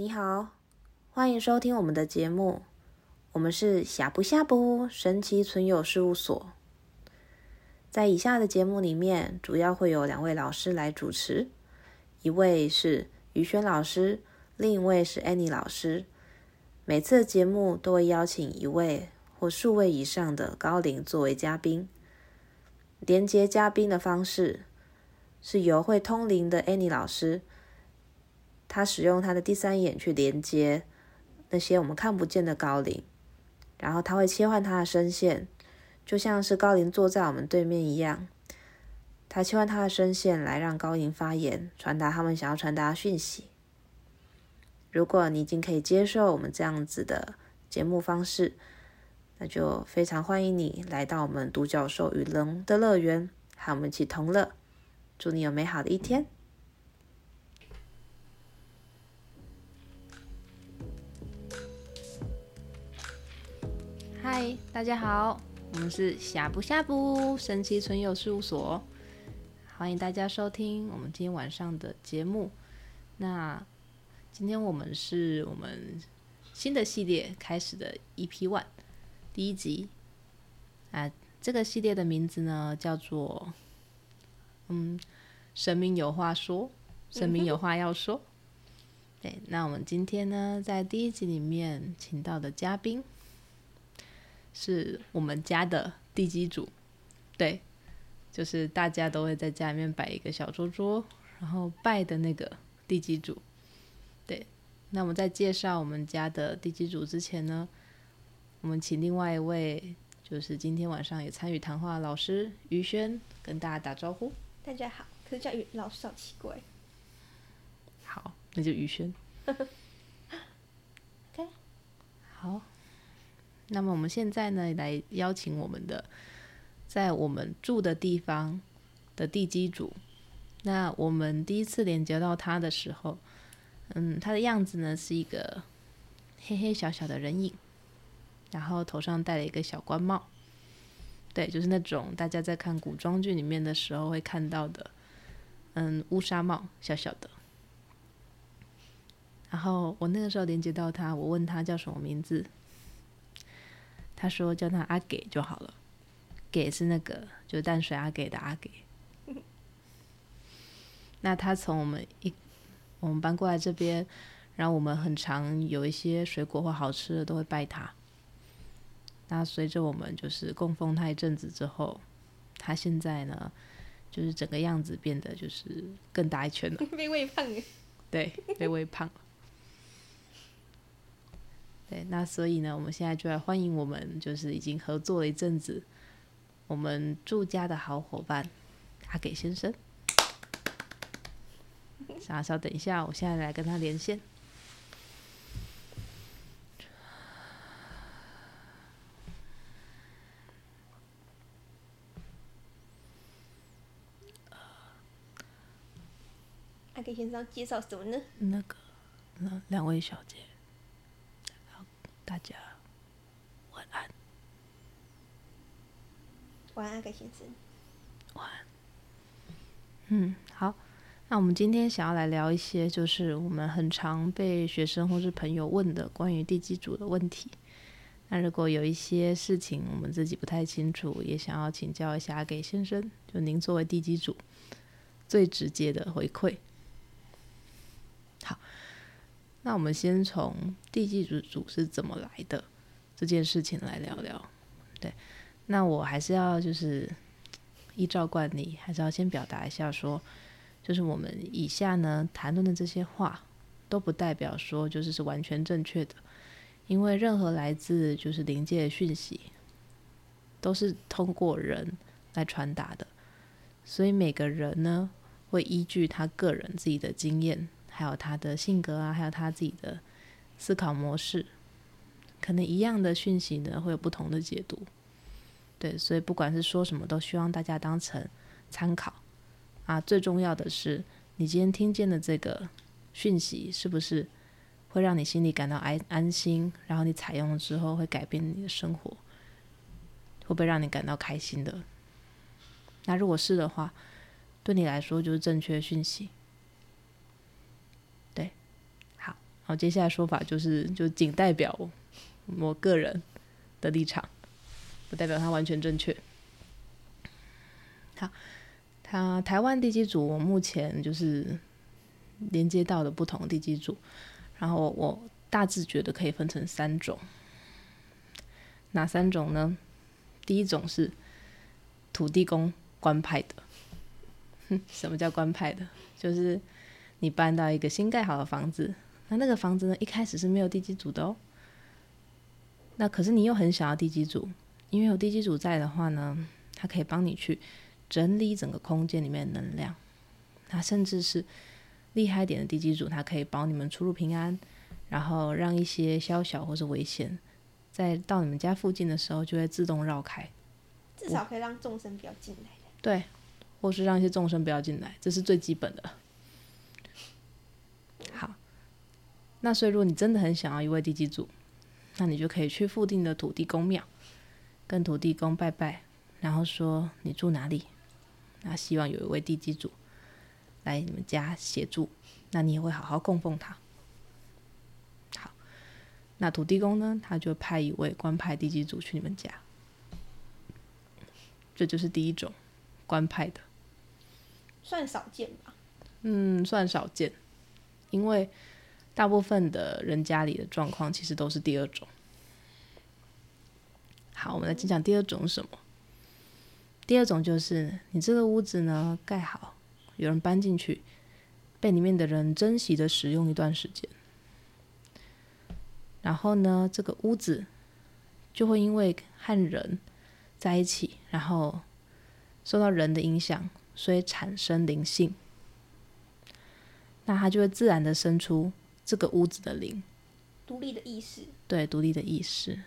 你好，欢迎收听我们的节目。我们是呷哺呷哺神奇存有事务所。在以下的节目里面，主要会有两位老师来主持，一位是于轩老师，另一位是 Annie 老师。每次节目都会邀请一位或数位以上的高龄作为嘉宾。连接嘉宾的方式是由会通灵的 Annie 老师。他使用他的第三眼去连接那些我们看不见的高灵，然后他会切换他的声线，就像是高灵坐在我们对面一样。他切换他的声线来让高灵发言，传达他们想要传达的讯息。如果你已经可以接受我们这样子的节目方式，那就非常欢迎你来到我们独角兽与龙的乐园，和我们一起同乐。祝你有美好的一天。大家好，我们是呷哺呷哺神奇存有事务所，欢迎大家收听我们今天晚上的节目。那今天我们是我们新的系列开始的 EP One 第一集啊，这个系列的名字呢叫做嗯，神明有话说，神明有话要说。对，那我们今天呢在第一集里面请到的嘉宾。是我们家的地基主，对，就是大家都会在家里面摆一个小桌桌，然后拜的那个地基主。对，那我们在介绍我们家的地基主之前呢，我们请另外一位，就是今天晚上也参与谈话的老师于轩跟大家打招呼。大家好，可是叫于老师好奇怪。好，那就于轩。OK，好。那么我们现在呢，来邀请我们的在我们住的地方的地基主。那我们第一次连接到他的时候，嗯，他的样子呢是一个黑黑小小的人影，然后头上戴了一个小官帽，对，就是那种大家在看古装剧里面的时候会看到的，嗯，乌纱帽，小小的。然后我那个时候连接到他，我问他叫什么名字。他说叫他阿给就好了，给是那个就是淡水阿给的阿给。那他从我们一我们搬过来这边，然后我们很常有一些水果或好吃的都会拜他。那随着我们就是供奉他一阵子之后，他现在呢就是整个样子变得就是更大一圈了，被喂胖了。对，被喂胖了。对，那所以呢，我们现在就来欢迎我们，就是已经合作了一阵子，我们住家的好伙伴阿给先生。稍稍等一下，我现在来跟他连线。阿给先生介绍什么呢？那个，那两位小姐。大家晚安，晚安，阿给先生。晚安。嗯，好。那我们今天想要来聊一些，就是我们很常被学生或是朋友问的关于地基组的问题。那如果有一些事情我们自己不太清楚，也想要请教一下给先生，就您作为地基组最直接的回馈。好。那我们先从地基主是怎么来的这件事情来聊聊。对，那我还是要就是依照惯例，还是要先表达一下说，就是我们以下呢谈论的这些话，都不代表说就是是完全正确的，因为任何来自就是灵界的讯息，都是通过人来传达的，所以每个人呢会依据他个人自己的经验。还有他的性格啊，还有他自己的思考模式，可能一样的讯息呢，会有不同的解读。对，所以不管是说什么，都希望大家当成参考啊。最重要的是，你今天听见的这个讯息，是不是会让你心里感到安安心？然后你采用了之后，会改变你的生活，会不会让你感到开心的？那如果是的话，对你来说就是正确讯息。好，接下来说法就是，就仅代表我个人的立场，不代表它完全正确。好，他台湾地基组，我目前就是连接到的不同地基组，然后我大致觉得可以分成三种，哪三种呢？第一种是土地公官派的。哼，什么叫官派的？就是你搬到一个新盖好的房子，那那个房子呢，一开始是没有地基组的哦。那可是你又很想要地基组，因为有地基组在的话呢，它可以帮你去。整理整个空间里面的能量，那甚至是厉害一点的地基组，它可以保你们出入平安，然后让一些宵小或是危险，在到你们家附近的时候就会自动绕开，至少可以让众生不要进来。对，或是让一些众生不要进来，这是最基本的。好，那所以如果你真的很想要一位地基主，那你就可以去附近的土地公庙，跟土地公拜拜，然后说你住哪里。那希望有一位地基主来你们家协助，那你也会好好供奉他。好，那土地公呢，他就派一位官派地基主去你们家，这就是第一种官派的，算少见吧？嗯，算少见，因为大部分的人家里的状况其实都是第二种。好，我们来讲讲第二种什么？第二种就是你这个屋子呢，盖好，有人搬进去，被里面的人珍惜的使用一段时间，然后呢，这个屋子就会因为和人在一起，然后受到人的影响，所以产生灵性，那它就会自然的生出这个屋子的灵，独立的意识，对，独立的意识。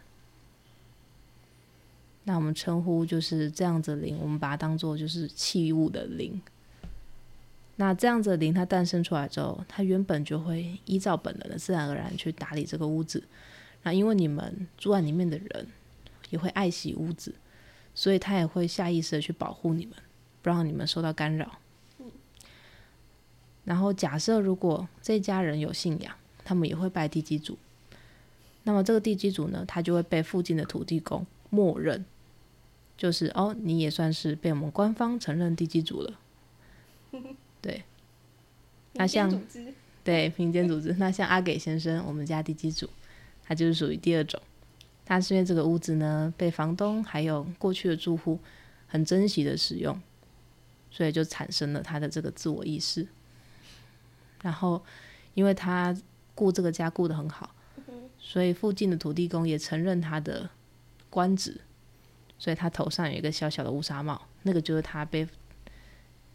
那我们称呼就是这样子的灵，我们把它当做就是器物的灵。那这样子的灵，它诞生出来之后，它原本就会依照本能的自然而然去打理这个屋子。那因为你们住在里面的人也会爱惜屋子，所以他也会下意识的去保护你们，不让你们受到干扰。然后假设如果这家人有信仰，他们也会拜地基主。那么这个地基主呢，他就会被附近的土地公默认。就是哦，你也算是被我们官方承认地基主了，对。那像对民间组织，那像阿给先生，我们家地基主，他就是属于第二种。他是因为这个屋子呢，被房东还有过去的住户很珍惜的使用，所以就产生了他的这个自我意识。然后，因为他顾这个家顾得很好，所以附近的土地公也承认他的官职。所以他头上有一个小小的乌纱帽，那个就是他被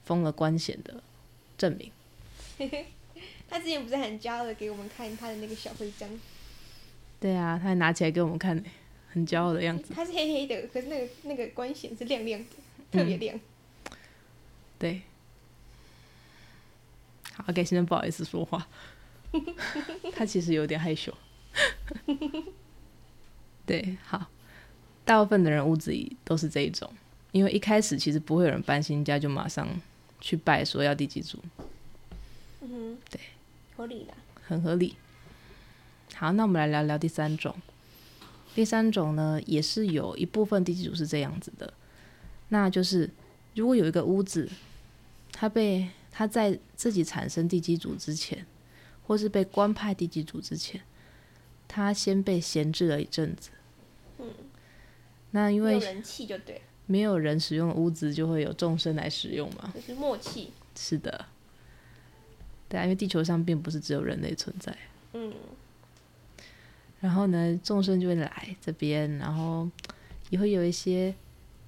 封了官衔的证明。他之前不是很骄傲的给我们看他的那个小徽章？对啊，他还拿起来给我们看，很骄傲的样子。他是黑黑的，可是那个那个官衔是亮亮的，特别亮。嗯。对。好，给先生不好意思说话。他其实有点害羞。对，好。大部分的人屋子里都是这一种，因为一开始其实不会有人搬新家就马上去拜说要第几组。嗯哼，对，合理的，很合理。好，那我们来聊聊第三种。第三种呢，也是有一部分地基组是这样子的，那就是如果有一个屋子，它被他在自己产生地基组之前，或是被官派地基组之前，他先被闲置了一阵子。嗯。那因为没有人气就对，没有人使用的屋子就会有众生来使用嘛，就是默契。是的，对啊，因为地球上并不是只有人类存在。嗯。然后呢，众生就会来这边，然后也会有一些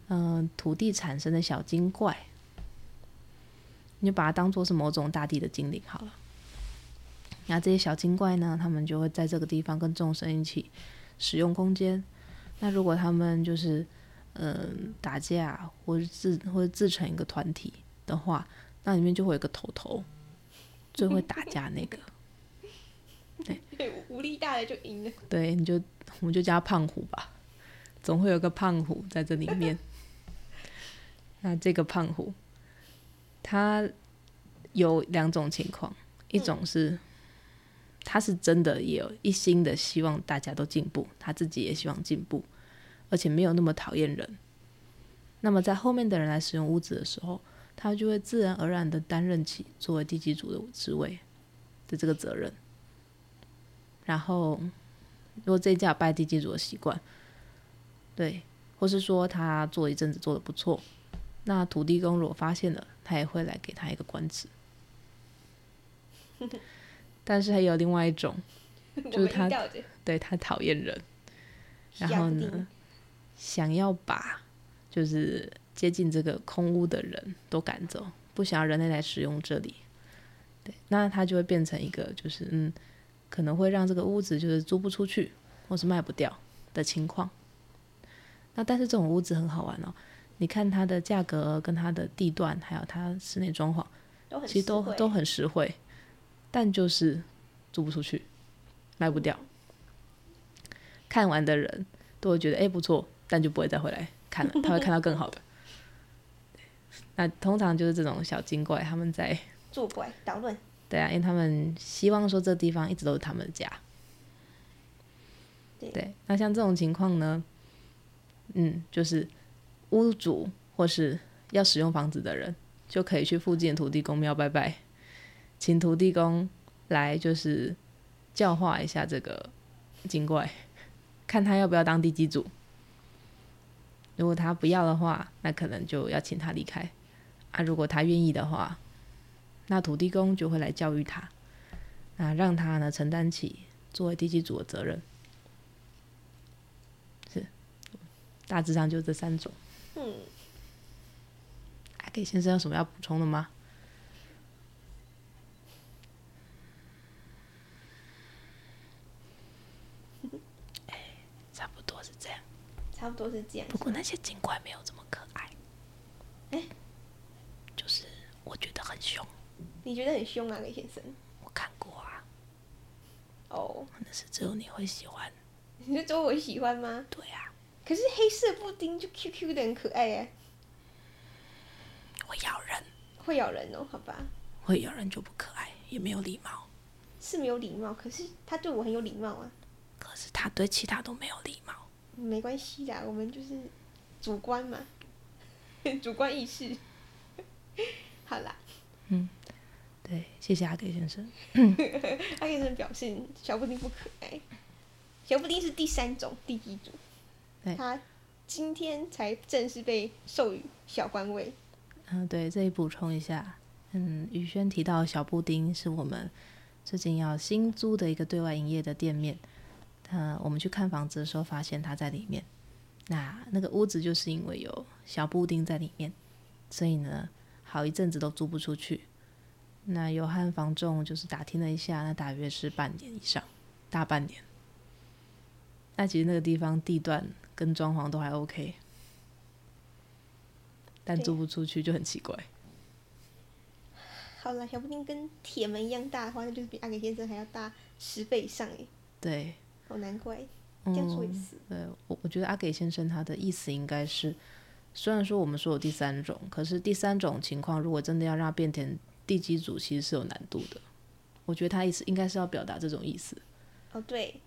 嗯、呃、土地产生的小精怪，你就把它当做是某种大地的精灵好了。那这些小精怪呢，他们就会在这个地方跟众生一起使用空间。那如果他们就是，嗯、呃，打架或者自或者自成一个团体的话，那里面就会有一个头头，最会打架那个。对，对，武力大的就赢了。对，你就我们就叫他胖虎吧，总会有个胖虎在这里面。那这个胖虎，他有两种情况，一种是他是真的也有一心的希望大家都进步，他自己也希望进步，而且没有那么讨厌人。那么在后面的人来使用屋子的时候，他就会自然而然的担任起作为地基主的职位的这个责任。然后，如果这一家拜地基主的习惯，对，或是说他做一阵子做的不错，那土地公如果发现了，他也会来给他一个官职。但是还有另外一种，就是他对他讨厌人，然后呢，想要把就是接近这个空屋的人都赶走，不想要人类来使用这里。对，那他就会变成一个就是嗯，可能会让这个屋子就是租不出去或是卖不掉的情况。那但是这种屋子很好玩哦，你看它的价格跟它的地段，还有它室内装潢，其实都都很实惠。但就是租不出去，卖不掉。看完的人都会觉得哎、欸、不错，但就不会再回来看了。他会看到更好的。那通常就是这种小精怪，他们在 作怪捣乱。对啊，因为他们希望说这地方一直都是他们的家。对，对，那像这种情况呢，嗯，就是屋主或是要使用房子的人，就可以去附近的土地公庙拜拜。请土地公来，就是教化一下这个精怪，看他要不要当地基主。如果他不要的话，那可能就要请他离开。啊，如果他愿意的话，那土地公就会来教育他，啊，让他呢承担起作为地基主的责任。是，大致上就这三种。嗯，阿给先生有什么要补充的吗？差不多是这样。差不多是这样。不过那些警官没有这么可爱。哎、欸，就是我觉得很凶。你觉得很凶啊，给先生？我看过啊。哦、oh.。那是只有你会喜欢。你是只有我喜欢吗？对啊。可是黑色布丁就 Q Q 的很可爱耶。会咬人。会咬人哦，好吧。会咬人就不可爱，也没有礼貌。是没有礼貌，可是他对我很有礼貌啊。可是他对其他都没有礼貌。没关系啦，我们就是主观嘛，主观意识。好啦，嗯，对，谢谢阿给先生。阿给先生表现小布丁不可爱，小布丁是第三种地基主，他今天才正式被授予小官位。嗯，对，这里补充一下，嗯，宇轩提到小布丁是我们最近要新租的一个对外营业的店面。嗯，我们去看房子的时候，发现他在里面。那那个屋子就是因为有小布丁在里面，所以呢，好一阵子都租不出去。那有和房仲就是打听了一下，那大约是半年以上，大半年。那其实那个地方地段跟装潢都还 OK，但租不出去就很奇怪。好了，小布丁跟铁门一样大的话，那就是比阿给先生还要大十倍以上诶。对。好难怪，这样说意思。嗯、对，我我觉得阿给先生他的意思应该是，虽然说我们说有第三种，可是第三种情况如果真的要让他变成地基组，其实是有难度的。我觉得他意思应该是要表达这种意思。哦，对，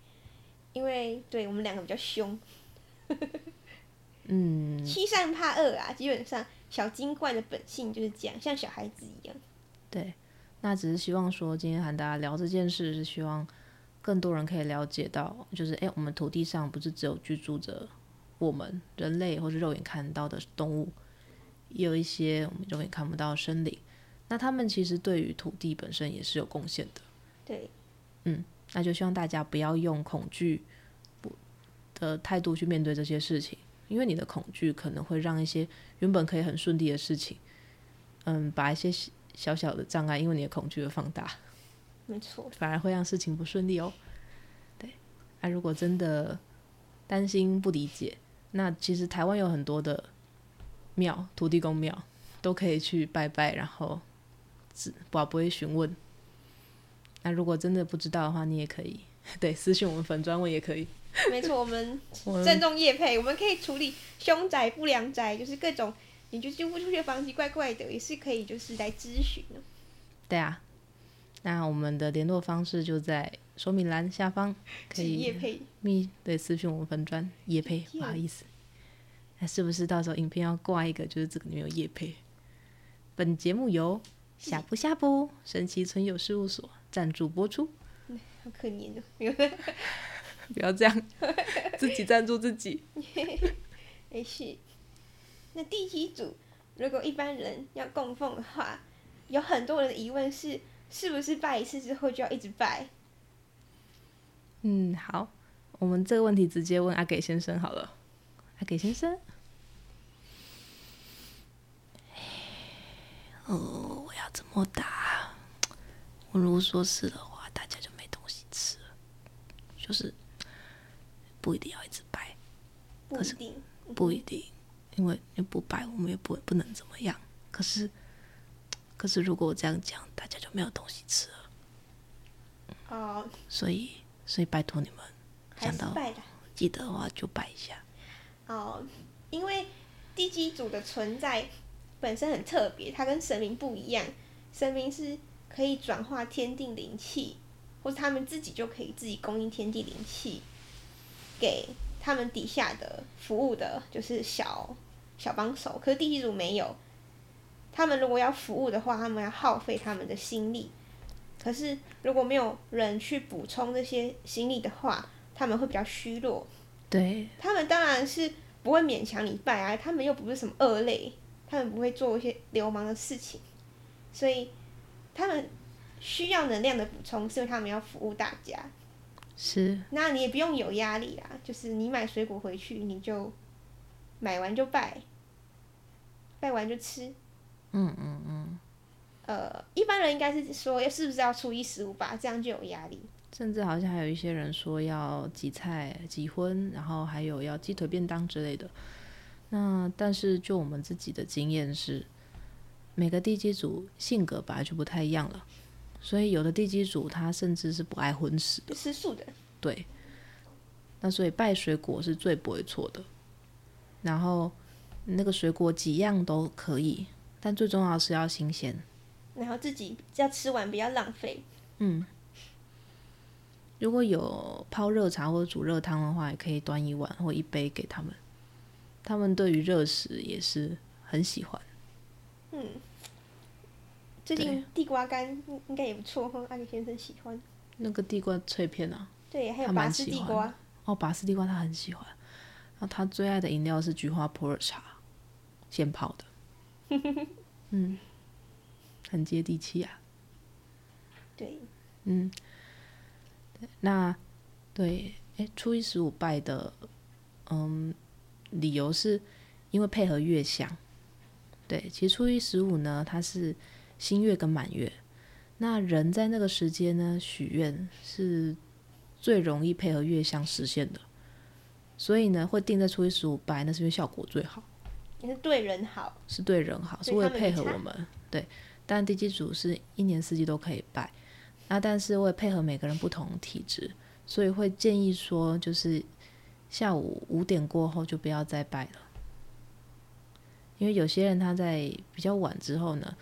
因为对我们两个比较凶，嗯，欺善怕恶啊，基本上小精怪的本性就是这样，像小孩子一样。对，那只是希望说今天和大家聊这件事，是希望。更多人可以了解到，就是诶，我们土地上不是只有居住着我们人类或是肉眼看到的动物，也有一些我们肉眼看不到的生灵。那他们其实对于土地本身也是有贡献的。对，嗯，那就希望大家不要用恐惧不的态度去面对这些事情，因为你的恐惧可能会让一些原本可以很顺利的事情，嗯，把一些小小的障碍，因为你的恐惧而放大。没错，反而会让事情不顺利哦。对，那、啊、如果真的担心不理解，那其实台湾有很多的庙，土地公庙都可以去拜拜，然后只不不会询问。那如果真的不知道的话，你也可以 对私信我们粉专问也可以。没错，我们郑重叶配，我们可以处理凶宅、不良宅，就是各种你就租不出去的房子怪怪的，也是可以就是来咨询的。对啊。那我们的联络方式就在说明栏下方可以业配密对私讯我们粉专业配，不好意思，那是不是到时候影片要挂一个，就是这个里面有叶配？本节目由下不下不神奇存有事务所赞助播出。好可怜哦！不要这样，自己赞助自己。没事。那地基主，如果一般人要供奉的话，有很多人的疑问是：是不是拜一次之后就要一直拜？嗯，好，我们这个问题直接问阿给先生好了。阿给先生，哦，我要怎么答？我如果说是的话，大家就没东西吃了。就是不一定要一直拜，可是不一定，因为你不拜，我们也不不能怎么样。可是，可是如果我这样讲，大家就没有东西吃了。哦，所以。所以拜托你们，想到记得的话就拜一下。哦，因为地基主的存在本身很特别，它跟神明不一样。神明是可以转化天地灵气，或者他们自己就可以自己供应天地灵气，给他们底下的服务的，就是小小帮手。可是地基组没有，他们如果要服务的话，他们要耗费他们的心力。可是如果没有人去补充这些心力的话，他们会比较虚弱。对，他们当然是不会勉强你拜啊，他们又不是什么恶类，他们不会做一些流氓的事情，所以他们需要能量的补充，是因为他们要服务大家。是，那你也不用有压力啊，就是你买水果回去，你就买完就拜，拜完就吃。嗯嗯嗯。呃，一般人应该是说，是不是要初一十五吧？这样就有压力。甚至好像还有一些人说要祭菜、祭荤，然后还有要鸡腿便当之类的。那但是就我们自己的经验是，每个地基组性格本来就不太一样了，所以有的地基主他甚至是不爱荤食的，吃素的。对。那所以拜水果是最不会错的。然后那个水果几样都可以，但最重要是要新鲜。然后自己要吃完，不要浪费。嗯，如果有泡热茶或者煮热汤的话，也可以端一碗或一杯给他们。他们对于热食也是很喜欢。嗯，最近地瓜干应该也不错，和阿里先生喜欢。那个地瓜脆片啊，对，还有拔丝地瓜。哦，拔丝地瓜他很喜欢。然后他最爱的饮料是菊花普洱茶，现泡的。嗯。很接地气啊，对，嗯，那对，哎，初一十五拜的，嗯，理由是因为配合月相，对，其实初一十五呢，它是新月跟满月，那人在那个时间呢许愿是最容易配合月相实现的，所以呢会定在初一十五拜，那是因为效果最好，也是对人好，是对人好，是为了配合我们，对。但地基组是一年四季都可以拜，那但是会配合每个人不同体质，所以会建议说，就是下午五点过后就不要再拜了，因为有些人他在比较晚之后呢，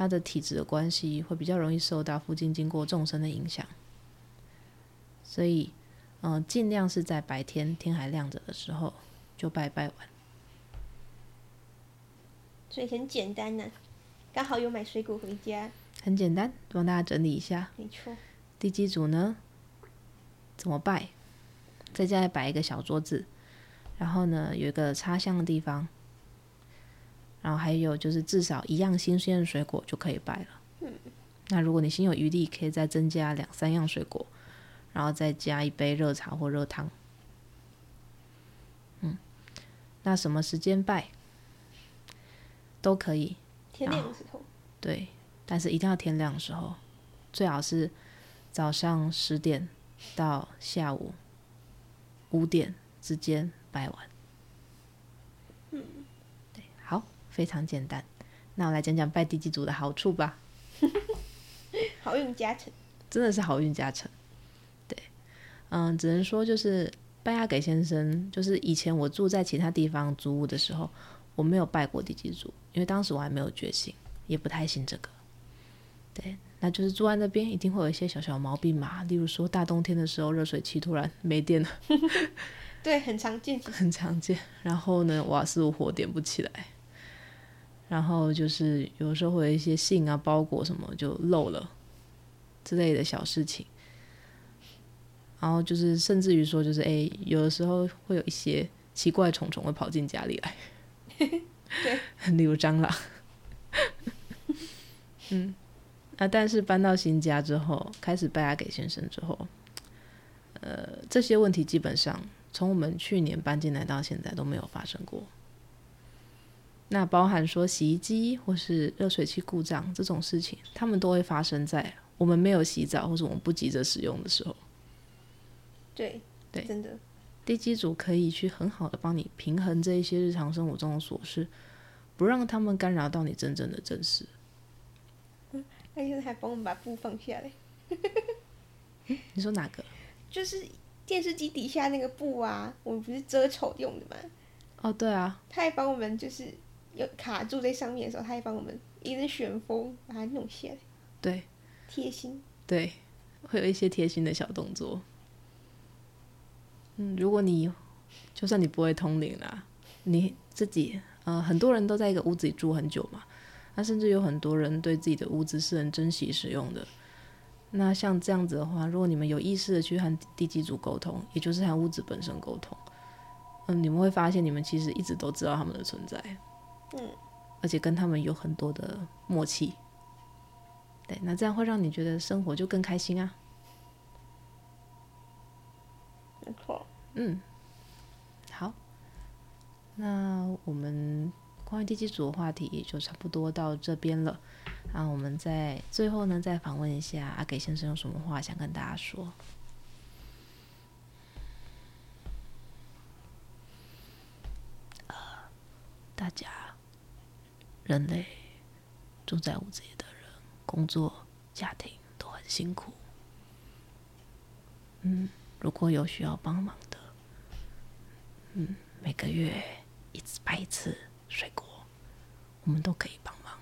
他的体质的关系会比较容易受到附近经过众生的影响，所以嗯、呃，尽量是在白天天还亮着的时候就拜拜完，所以很简单呢、啊。刚好有买水果回家，很简单，帮大家整理一下。没错，地基组呢，怎么拜？在家里摆一个小桌子，然后呢，有一个插香的地方，然后还有就是至少一样新鲜的水果就可以拜了。嗯，那如果你心有余力，可以再增加两三样水果，然后再加一杯热茶或热汤。嗯，那什么时间拜都可以。天亮的时候，对，但是一定要天亮的时候，最好是早上十点到下午五点之间拜完。嗯，对，好，非常简单。那我来讲讲拜地基主的好处吧。好运加成，真的是好运加成。对，嗯，只能说就是拜阿给先生，就是以前我住在其他地方租屋的时候。我没有拜过地基主，因为当时我还没有觉醒，也不太信这个。对，那就是住在那边一定会有一些小小毛病嘛，例如说大冬天的时候热水器突然没电了，对，很常见，很常见。然后呢，瓦斯炉火点不起来，然后就是有时候会有一些信啊、包裹什么就漏了之类的小事情。然后就是甚至于说，就是哎，有的时候会有一些奇怪虫虫会跑进家里来，对，例如蟑螂，嗯。啊！但是搬到新家之后，开始拜阿给先生之后，呃，这些问题基本上从我们去年搬进来到现在都没有发生过。那包含说洗衣机或是热水器故障这种事情，他们都会发生在我们没有洗澡或者我们不急着使用的时候。对对，真的，地基组可以去很好的帮你平衡这一些日常生活中的琐事，不让他们干扰到你真正的正事。他现在还帮我们把布放下来。你说哪个？就是电视机底下那个布啊，我们不是遮丑用的吗？哦，对啊。他还帮我们，就是有卡住在上面的时候，他还帮我们一直旋风把它弄下来。对。贴心。对，会有一些贴心的小动作。嗯，如果你就算你不会通灵啦，你自己呃，很多人都在一个屋子里住很久嘛。那甚至有很多人对自己的屋子是很珍惜使用的。那像这样子的话，如果你们有意识的去和地基组沟通，也就是和屋子本身沟通，嗯，你们会发现你们其实一直都知道他们的存在，嗯，而且跟他们有很多的默契。对，那这样会让你觉得生活就更开心啊。没错。嗯，好，那我们。关于第七组的话题也就差不多到这边了，那我们在最后呢，再访问一下阿给先生有什么话想跟大家说？呃，大家，人类住在屋子里的人，工作、家庭都很辛苦。嗯，如果有需要帮忙的，嗯，每个月一次拜一次。水果，我们都可以帮忙。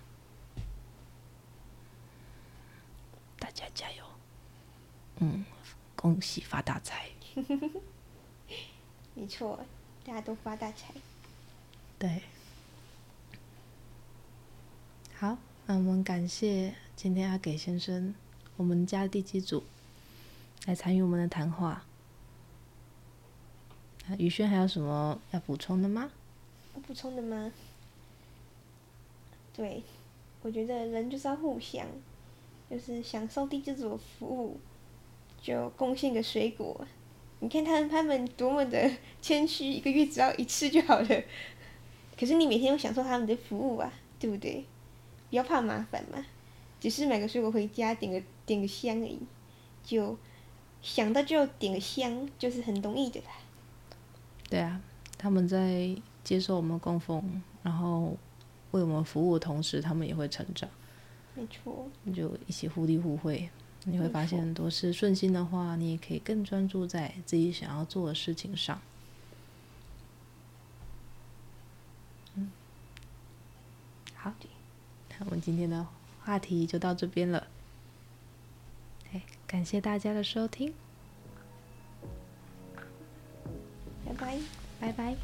大家加油！嗯，恭喜发大财！没错，大家都发大财。对，好，那我们感谢今天阿给先生，我们家第几组来参与我们的谈话。那宇轩还有什么要补充的吗？补充的吗？对，我觉得人就是要互相，就是享受地基主的服务，就贡献个水果。你看他们，他们多么的谦虚，一个月只要一次就好了。可是你每天都享受他们的服务啊，对不对？不要怕麻烦嘛，只是买个水果回家，点个点个香而已，就想到就点个香，就是很容易的啦。对啊，他们在。接受我们供奉，然后为我们服务的同时，他们也会成长。没错，你就一起互利互惠，你会发现很多事顺心的话，你也可以更专注在自己想要做的事情上。嗯，好，那我们今天的话题就到这边了。哎，感谢大家的收听，拜拜，拜拜。